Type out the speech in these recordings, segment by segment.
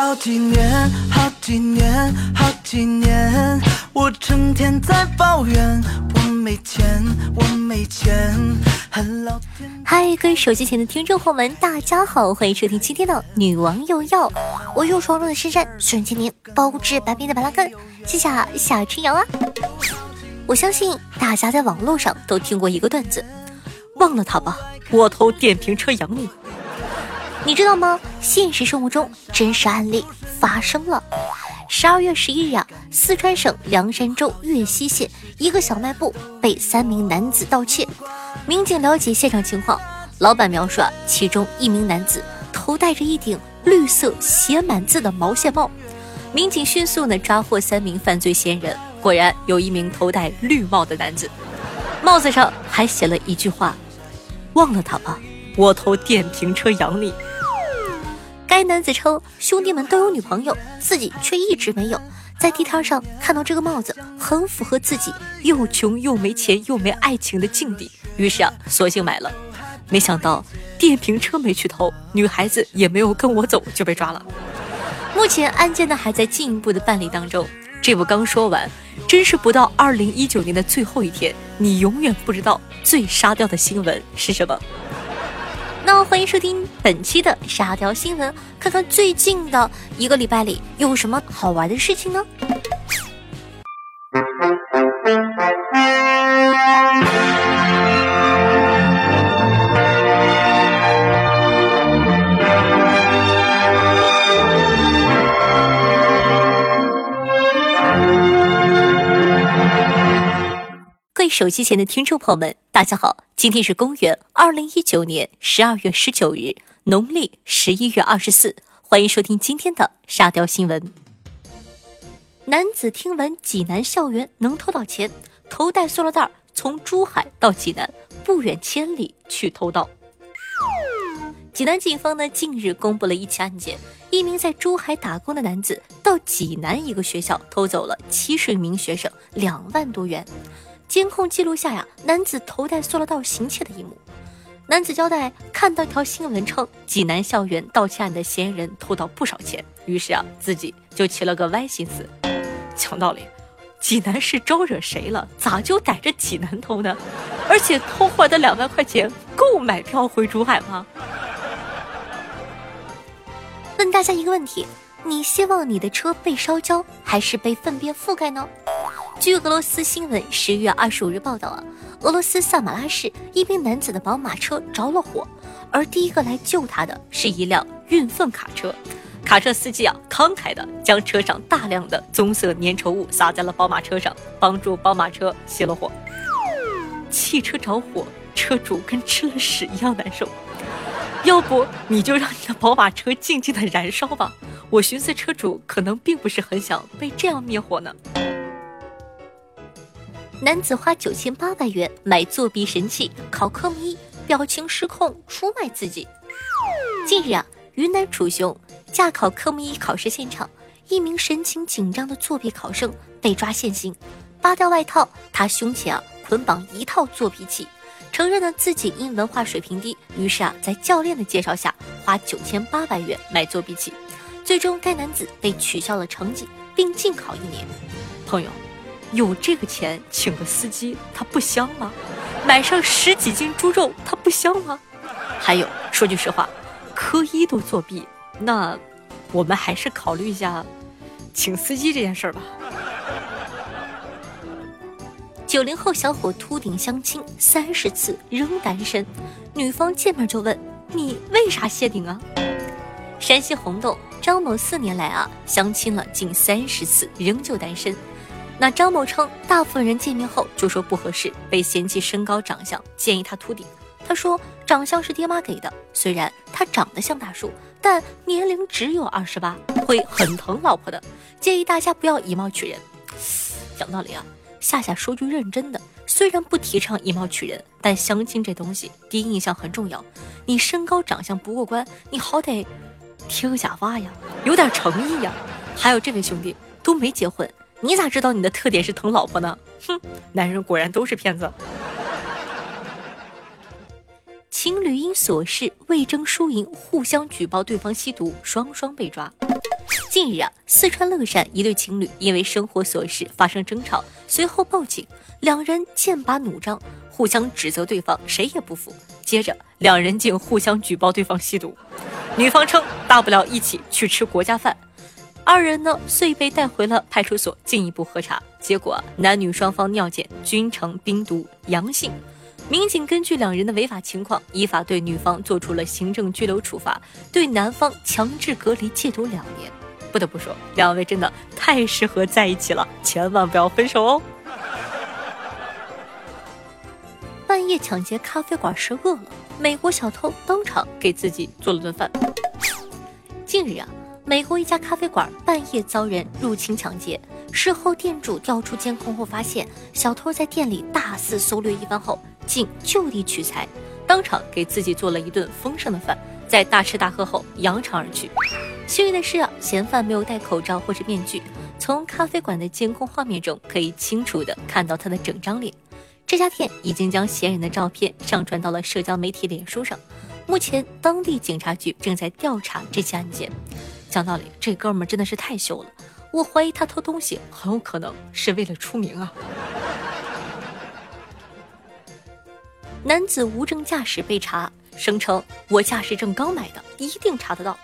好几年，好几年，好几年，我成天在抱怨我没钱，我没钱，恨老天。嗨，各位手机前的听众朋友们，大家好，欢迎收听今天的《女王又要》，我又闯入了深山，瞬间年包治百病的白拉根，谢谢夏春阳啊！我相信大家在网络上都听过一个段子，忘了他吧，我偷电瓶车养你。你知道吗？现实生活中真实案例发生了。十二月十一日啊，四川省凉山州岳西县一个小卖部被三名男子盗窃。民警了解现场情况，老板描述啊，其中一名男子头戴着一顶绿色写满字的毛线帽。民警迅速呢抓获三名犯罪嫌疑人，果然有一名头戴绿帽的男子，帽子上还写了一句话：“忘了他吧，我投电瓶车养你。”该男子称，兄弟们都有女朋友，自己却一直没有。在地摊上看到这个帽子，很符合自己又穷又没钱又没爱情的境地，于是啊，索性买了。没想到电瓶车没去偷，女孩子也没有跟我走就被抓了。目前案件呢还在进一步的办理当中。这不刚说完，真是不到二零一九年的最后一天，你永远不知道最沙雕的新闻是什么。欢迎收听本期的沙雕新闻，看看最近的一个礼拜里有什么好玩的事情呢？各位手机前的听众朋友们，大家好！今天是公元二零一九年十二月十九日，农历十一月二十四。欢迎收听今天的沙雕新闻。男子听闻济南校园能偷到钱，头戴塑料袋从珠海到济南，不远千里去偷盗。济南警方呢近日公布了一起案件：一名在珠海打工的男子到济南一个学校偷走了七十名学生两万多元。监控记录下呀，男子头戴塑料袋行窃的一幕。男子交代，看到一条新闻称，济南校园盗窃案的嫌疑人偷到不少钱，于是啊，自己就起了个歪心思。讲道理，济南市招惹谁了？咋就逮着济南偷呢？而且偷回来的两万块钱够买票回珠海吗？问大家一个问题：你希望你的车被烧焦，还是被粪便覆盖呢？据俄罗斯新闻十月二十五日报道啊，俄罗斯萨马拉市一名男子的宝马车着了火，而第一个来救他的是一辆运粪卡车。卡车司机啊，慷慨的将车上大量的棕色粘稠物撒在了宝马车上，帮助宝马车熄了火。汽车着火，车主跟吃了屎一样难受。要不你就让你的宝马车静静的燃烧吧。我寻思车主可能并不是很想被这样灭火呢。男子花九千八百元买作弊神器考科目一，表情失控出卖自己。近日啊，云南楚雄驾考科目一考试现场，一名神情紧张的作弊考生被抓现行，扒掉外套，他胸前啊捆绑一套作弊器，承认了自己因文化水平低，于是啊在教练的介绍下花九千八百元买作弊器，最终该男子被取消了成绩，并禁考一年。朋友。有这个钱请个司机，他不香吗？买上十几斤猪肉，他不香吗？还有，说句实话，科一都作弊，那我们还是考虑一下请司机这件事儿吧。九零后小伙秃顶相亲三十次仍单身，女方见面就问你为啥谢顶啊？山西洪洞张某四年来啊相亲了近三十次，仍旧单身。那张某称，大部分人见面后就说不合适，被嫌弃身高长相，建议他秃顶。他说，长相是爹妈给的，虽然他长得像大叔，但年龄只有二十八，会很疼老婆的，建议大家不要以貌取人。讲道理啊，夏夏说句认真的，虽然不提倡以貌取人，但相亲这东西，第一印象很重要。你身高长相不过关，你好歹贴个假发呀，有点诚意呀。还有这位兄弟都没结婚。你咋知道你的特点是疼老婆呢？哼，男人果然都是骗子。情侣因琐事未争输赢，互相举报对方吸毒，双双被抓。近日啊，四川乐山一对情侣因为生活琐事发生争吵，随后报警，两人剑拔弩张，互相指责对方，谁也不服。接着，两人竟互相举报对方吸毒，女方称大不了一起去吃国家饭。二人呢，遂被带回了派出所进一步核查，结果男女双方尿检均呈冰毒阳性。民警根据两人的违法情况，依法对女方做出了行政拘留处罚，对男方强制隔离戒毒两年。不得不说，两位真的太适合在一起了，千万不要分手哦。半夜抢劫咖啡馆是饿了，美国小偷当场给自己做了顿饭。近日啊，美国一家咖啡馆半夜遭人入侵抢劫，事后店主调出监控后发现，小偷在店里大肆搜掠一番后。竟就地取材，当场给自己做了一顿丰盛的饭，在大吃大喝后扬长而去。幸运的是啊，嫌犯没有戴口罩或者面具，从咖啡馆的监控画面中可以清楚的看到他的整张脸。这家店已经将嫌疑人的照片上传到了社交媒体脸书上，目前当地警察局正在调查这起案件。讲道理，这哥们儿真的是太秀了，我怀疑他偷东西很有可能是为了出名啊。男子无证驾驶被查，声称我驾驶证刚买的，一定查得到。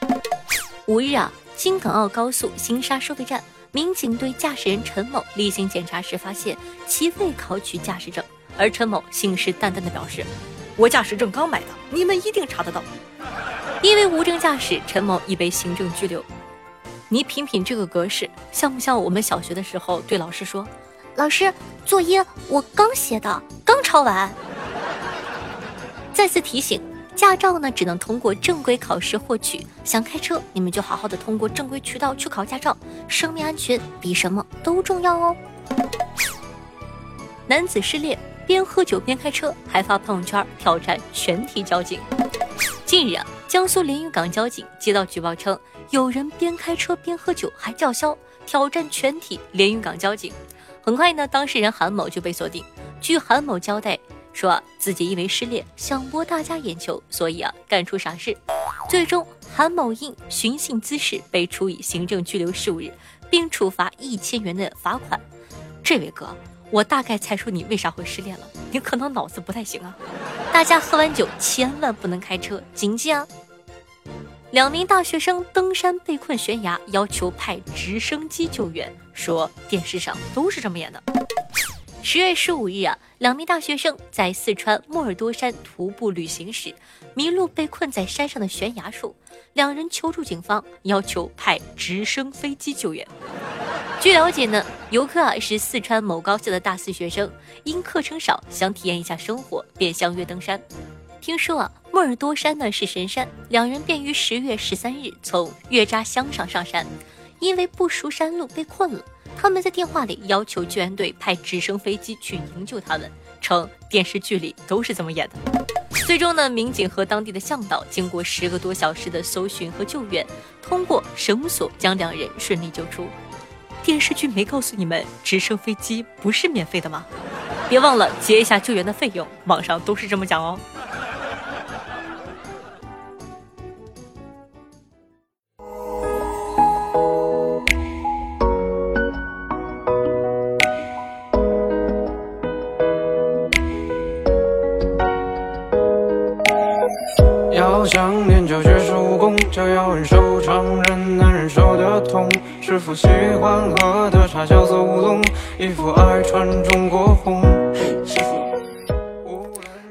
五日啊，京港澳高速新沙收费站，民警对驾驶人陈某例行检查时发现其未考取驾驶证，而陈某信誓旦旦地表示，我驾驶证刚买的，你们一定查得到。因为无证驾驶，陈某已被行政拘留。你品品这个格式，像不像我们小学的时候对老师说，老师作业我刚写的，刚抄完。再次提醒，驾照呢只能通过正规考试获取。想开车，你们就好好的通过正规渠道去考驾照。生命安全比什么都重要哦。男子失恋，边喝酒边开车，还发朋友圈挑战全体交警。近日啊，江苏连云港交警接到举报称，有人边开车边喝酒还叫嚣，挑战全体连云港交警。很快呢，当事人韩某就被锁定。据韩某交代。说自己因为失恋想博大家眼球，所以啊干出傻事。最终，韩某因寻衅滋事被处以行政拘留十五日，并处罚一千元的罚款。这位哥，我大概猜出你为啥会失恋了，你可能脑子不太行啊。大家喝完酒千万不能开车，谨记啊。两名大学生登山被困悬崖，要求派直升机救援，说电视上都是这么演的。十月十五日啊，两名大学生在四川莫尔多山徒步旅行时迷路，被困在山上的悬崖处。两人求助警方，要求派直升飞机救援。据了解呢，游客啊是四川某高校的大四学生，因课程少，想体验一下生活，便相约登山。听说啊，莫尔多山呢是神山，两人便于十月十三日从月扎乡上上山，因为不熟山路被困了。他们在电话里要求救援队派直升飞机去营救他们，称电视剧里都是这么演的。最终呢，民警和当地的向导经过十个多小时的搜寻和救援，通过绳索将两人顺利救出。电视剧没告诉你们直升飞机不是免费的吗？别忘了结一下救援的费用，网上都是这么讲哦。要想练就绝世武功，就要忍受常人的痛。师傅喜欢喝的茶叫做乌龙，衣服爱穿中国红。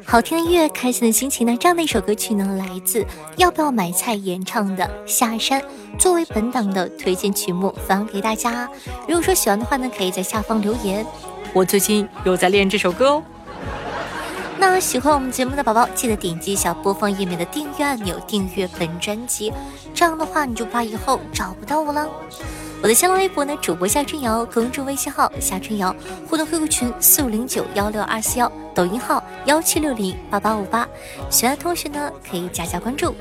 好听的音乐，开心的心情呢？这样的一首歌曲呢，来自要不要买菜演唱的《下山》，作为本档的推荐曲目分享给大家。如果说喜欢的话呢，可以在下方留言。我最近又在练这首歌哦。那喜欢我们节目的宝宝，记得点击一下播放页面的订阅按钮，订阅本专辑。这样的话，你就怕以后找不到我了。我的新浪微博呢，主播夏春瑶，公众微信号夏春瑶，互动 QQ 群四五零九幺六二四幺，抖音号幺七六零八八五八。喜欢的同学呢，可以加加关注。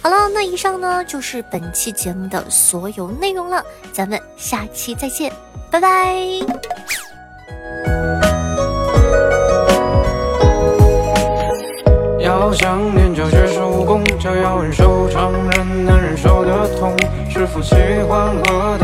好了，那以上呢就是本期节目的所有内容了，咱们下期再见，拜拜。要想练就绝世武功，就要忍受常人难忍受的痛，是否喜欢喝